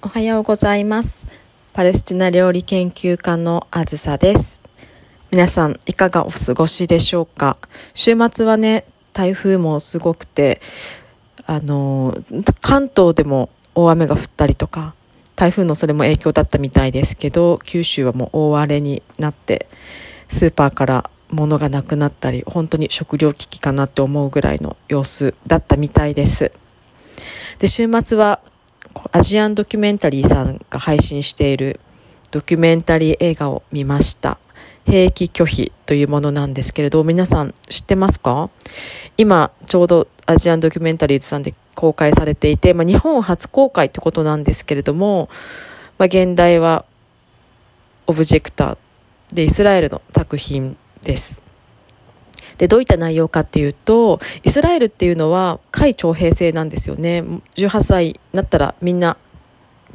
おはようございます。パレスチナ料理研究家のあずさです。皆さん、いかがお過ごしでしょうか？週末はね、台風もすごくて、あの、関東でも大雨が降ったりとか、台風のそれも影響だったみたいですけど、九州はもう大荒れになって、スーパーから物がなくなったり、本当に食料危機かなって思うぐらいの様子だったみたいです。で、週末はアジアンドキュメンタリーさんが配信しているドキュメンタリー映画を見ました。兵役拒否というものなんですけれど、皆さん知ってますか？今、ちょうどアジアンドキュメンタリーズさんで公開されていて、まあ、日本初公開ってことなんですけれども、まあ、現代はオブジェクターでイスラエルの作品です。で、どういった内容かっていうと、イスラエルっていうのは、海徴兵制なんですよね。18歳になったらみんな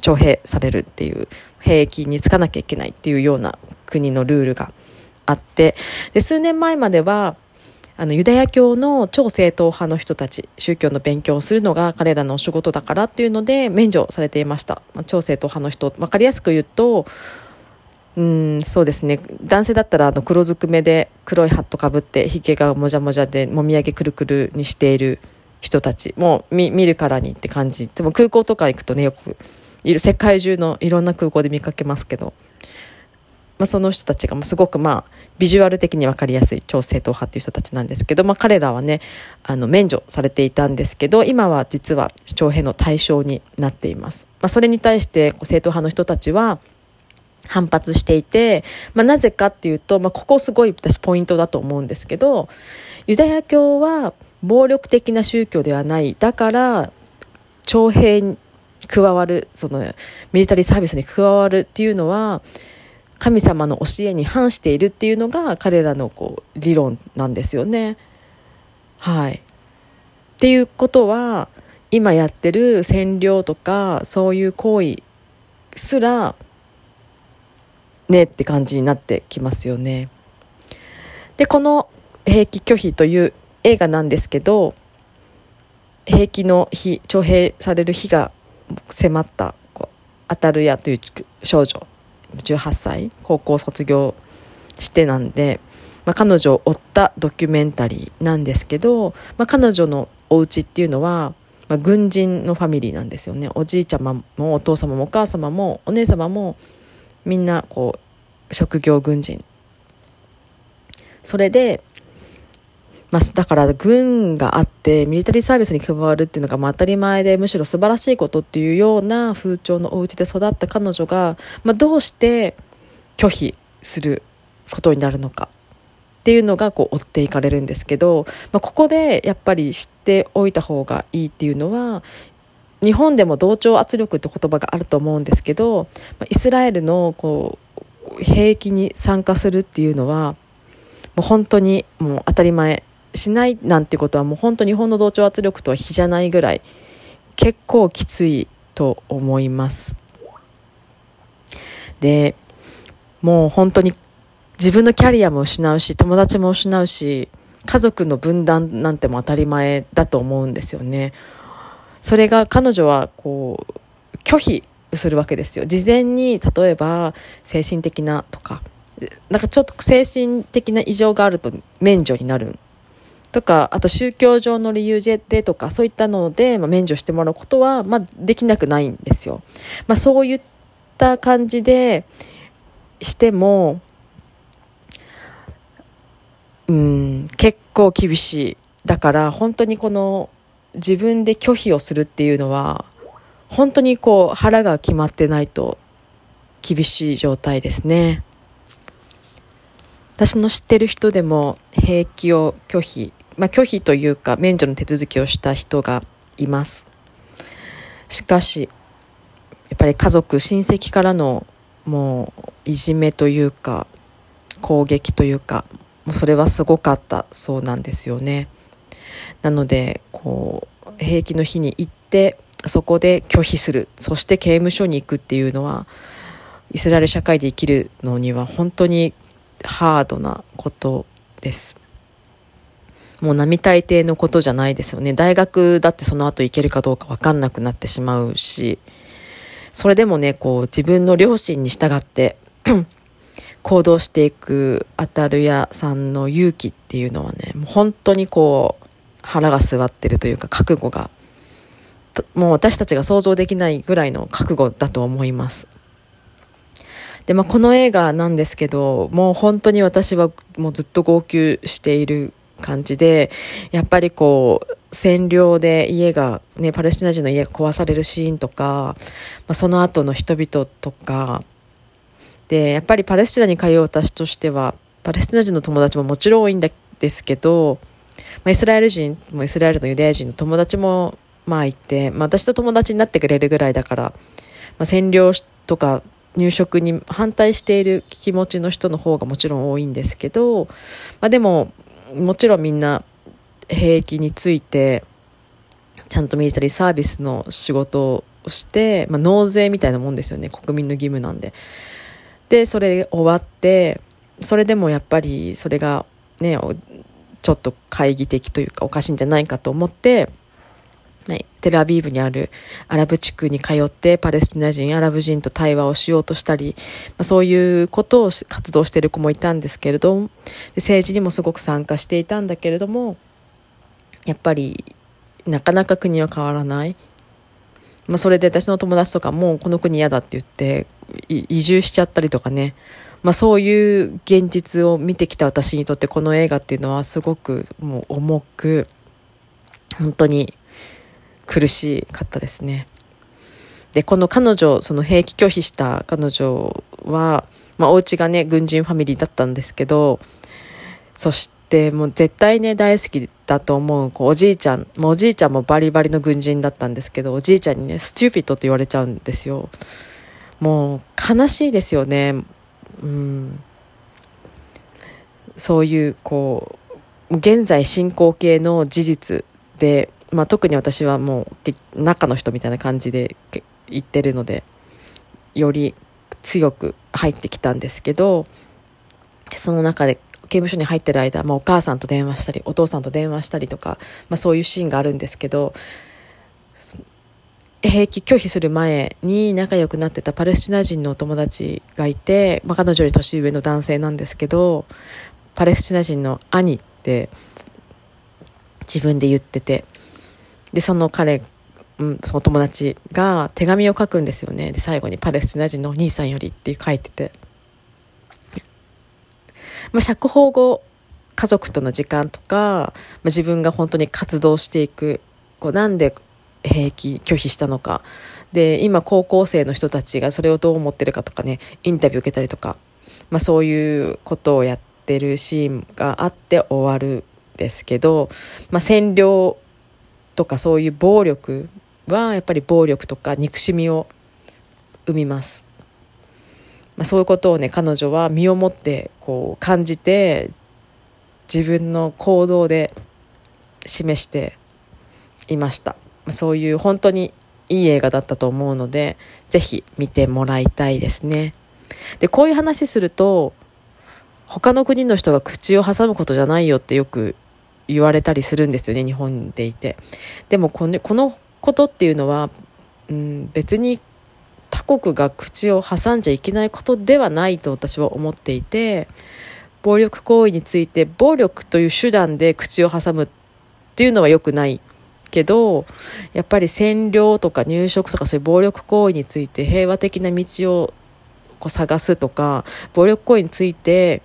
徴兵されるっていう、兵役につかなきゃいけないっていうような国のルールがあって、で、数年前までは、あの、ユダヤ教の超正統派の人たち、宗教の勉強をするのが彼らのお仕事だからっていうので免除されていました。まあ超正統派の人、わかりやすく言うと、うん、そうですね。男性だったら、あの、黒ずくめで黒いハットかぶって、髭がもじゃもじゃで、もみあげくるくるにしている人たち。もう、見、見るからにって感じ。でも空港とか行くとね、よく、いる、世界中のいろんな空港で見かけますけど、まあ、その人たちが、すごくまあ、ビジュアル的にわかりやすい超正統派っていう人たちなんですけど、まあ、彼らはね、あの、免除されていたんですけど、今は実は徴兵の対象になっています。まあ、それに対して、正統派の人たちは、反発していて、まあ、なぜかっていうと、まあ、ここすごい私ポイントだと思うんですけど、ユダヤ教は暴力的な宗教ではない。だから、徴兵に加わる、その、ミリタリーサービスに加わるっていうのは、神様の教えに反しているっていうのが彼らのこう、理論なんですよね。はい。っていうことは、今やってる占領とか、そういう行為すら、ねって感じになってきますよね。で、この兵役拒否という映画なんですけど、兵役の日、徴兵される日が迫った、こう、アタルヤという少女、18歳、高校卒業してなんで、まあ、彼女を追ったドキュメンタリーなんですけど、まあ、彼女のお家っていうのは、まあ、軍人のファミリーなんですよね。おじいちゃまもお父様もお母様もお姉様もみんなこう職業軍人。それで、まあ、だから軍があってミリタリーサービスに加わるっていうのがまあ当たり前でむしろ素晴らしいことっていうような風潮のお家で育った彼女が、まあ、どうして拒否することになるのかっていうのがこう追っていかれるんですけど、まあ、ここでやっぱり知っておいた方がいいっていうのは日本でも同調圧力って言葉があると思うんですけどイスラエルのこう兵役に参加するっていうのはもう本当にもう当たり前しないなんてことはもう本当日本の同調圧力とは比じゃないぐらい結構きついと思います。でもう本当に自分のキャリアも失うし友達も失うし家族の分断なんても当たり前だと思うんですよね。それが彼女はこう拒否するわけですよ。事前に例えば精神的なとか、なんかちょっと精神的な異常があると免除になるとか、あと宗教上の理由でとか、そういったので、まあ、免除してもらうことは、まあ、できなくないんですよ。まあ、そういった感じでしても、うん、結構厳しい。だから、本当にこの、自分で拒否をするっていうのは本当にこう腹が決まってないと厳しい状態ですね。私の知ってる人でも兵役を拒否まあ拒否というか免除の手続きをした人がいます。しかしやっぱり家族親戚からのもういじめというか攻撃というかもうそれはすごかったそうなんですよね。なので、こう、兵役の日に行って、そこで拒否する。そして刑務所に行くっていうのは、イスラエル社会で生きるのには本当にハードなことです。もう並大抵のことじゃないですよね。大学だってその後行けるかどうかわかんなくなってしまうし、それでもね、こう自分の両親に従って 行動していくアタルヤさんの勇気っていうのはね、もう本当にこう腹が据わってるというか覚悟が、もう私たちが想像できないぐらいの覚悟だと思います。で、まあ、この映画なんですけど、もう本当に私はもうずっと号泣している感じで、やっぱりこう、占領で家が、ね、パレスチナ人の家が壊されるシーンとか、まあ、その後の人々とか、で、やっぱりパレスチナに通う私としては、パレスチナ人の友達ももちろん多いんですけど、まあ、イスラエル人もイスラエルのユダヤ人の友達もまあいて、まあ、私と友達になってくれるぐらいだから、まあ、占領とか入植に反対している気持ちの人の方がもちろん多いんですけど、まあ、でももちろんみんな兵役についてちゃんとミリタリーサービスの仕事をして、まあ、納税みたいなもんですよね国民の義務なんで。でそれ終わってそれでもやっぱりそれがねちょっと懐疑的というかおかしいんじゃないかと思って、はい、テルアビーブにあるアラブ地区に通ってパレスチナ人、アラブ人と対話をしようとしたり、まあ、そういうことを活動している子もいたんですけれど政治にもすごく参加していたんだけれどもやっぱりなかなか国は変わらない。まあ、それで私の友達とかもこの国嫌だって言って移住しちゃったりとかね、まあ、そういう現実を見てきた私にとってこの映画っていうのはすごくもう重く本当に苦しかったですね。で、この彼女、その兵役拒否した彼女は、まあ、お家がね、軍人ファミリーだったんですけど、そしてもう絶対ね、大好きだと思う、こう、おじいちゃん、もおじいちゃんもバリバリの軍人だったんですけど、おじいちゃんにね、スチューピットって言われちゃうんですよ。もう、悲しいですよね。うん。そういう、こう、現在進行形の事実で、まあ、特に私はもう中の人みたいな感じで言ってるのでより強く入ってきたんですけどその中で刑務所に入ってる間、まあ、お母さんと電話したりお父さんと電話したりとか、まあ、そういうシーンがあるんですけど兵役拒否する前に仲良くなってたパレスチナ人のお友達がいて、まあ、彼女より年上の男性なんですけどパレスチナ人の兄って自分で言っててで、その彼、うん、その友達が手紙を書くんですよね。で、最後にパレスチナ人のお兄さんよりって書いてて。まあ、釈放後、家族との時間とか、まあ、自分が本当に活動していく、こう、なんで兵役拒否したのか。で、今高校生の人たちがそれをどう思ってるかとかね、インタビュー受けたりとか、まあそういうことをやってるシーンがあって終わるんですけど、まあ占領とかそういう暴力はやっぱり暴力とか憎しみを生みます。まあ、そういうことをね彼女は身をもってこう感じて自分の行動で示していました。そういう本当にいい映画だったと思うので、ぜひ見てもらいたいですね。で、こういう話すると、他の国の人が口を挟むことじゃないよってよく言われたりするんですよね日本でいてでもこのこのことっていうのは、うん、別に他国が口を挟んじゃいけないことではないと私は思っていて暴力行為について暴力という手段で口を挟むっていうのは良くないけどやっぱり占領とか入植とかそういう暴力行為について平和的な道をこう探すとか暴力行為について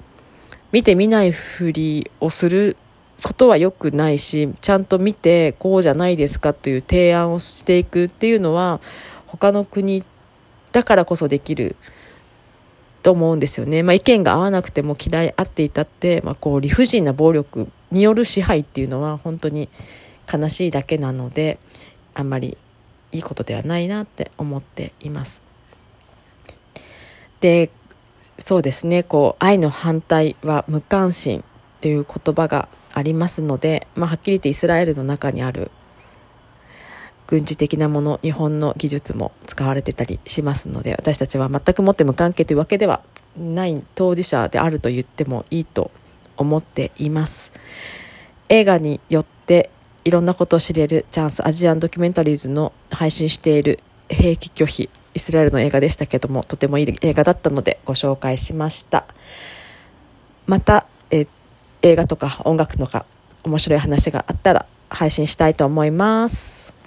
見て見ないふりをすることは良くないし、ちゃんと見て、こうじゃないですかという提案をしていくっていうのは、他の国だからこそできると思うんですよね。まあ、意見が合わなくても嫌い合っていたって、まあ、こう理不尽な暴力による支配っていうのは本当に悲しいだけなので、あんまりいいことではないなって思っています。で、そうですね、こう、愛の反対は無関心という言葉がありますので、まあ、はっきり言ってイスラエルの中にある軍事的なもの日本の技術も使われてたりしますので私たちは全くもって無関係というわけではない当事者であると言ってもいいと思っています映画によっていろんなことを知れるチャンスアジアンドキュメンタリーズの配信している兵器拒否イイスラエルの映画でしたけども、とてもいい映画だったのでご紹介しました。また、え映画とか音楽とか面白い話があったら配信したいと思います。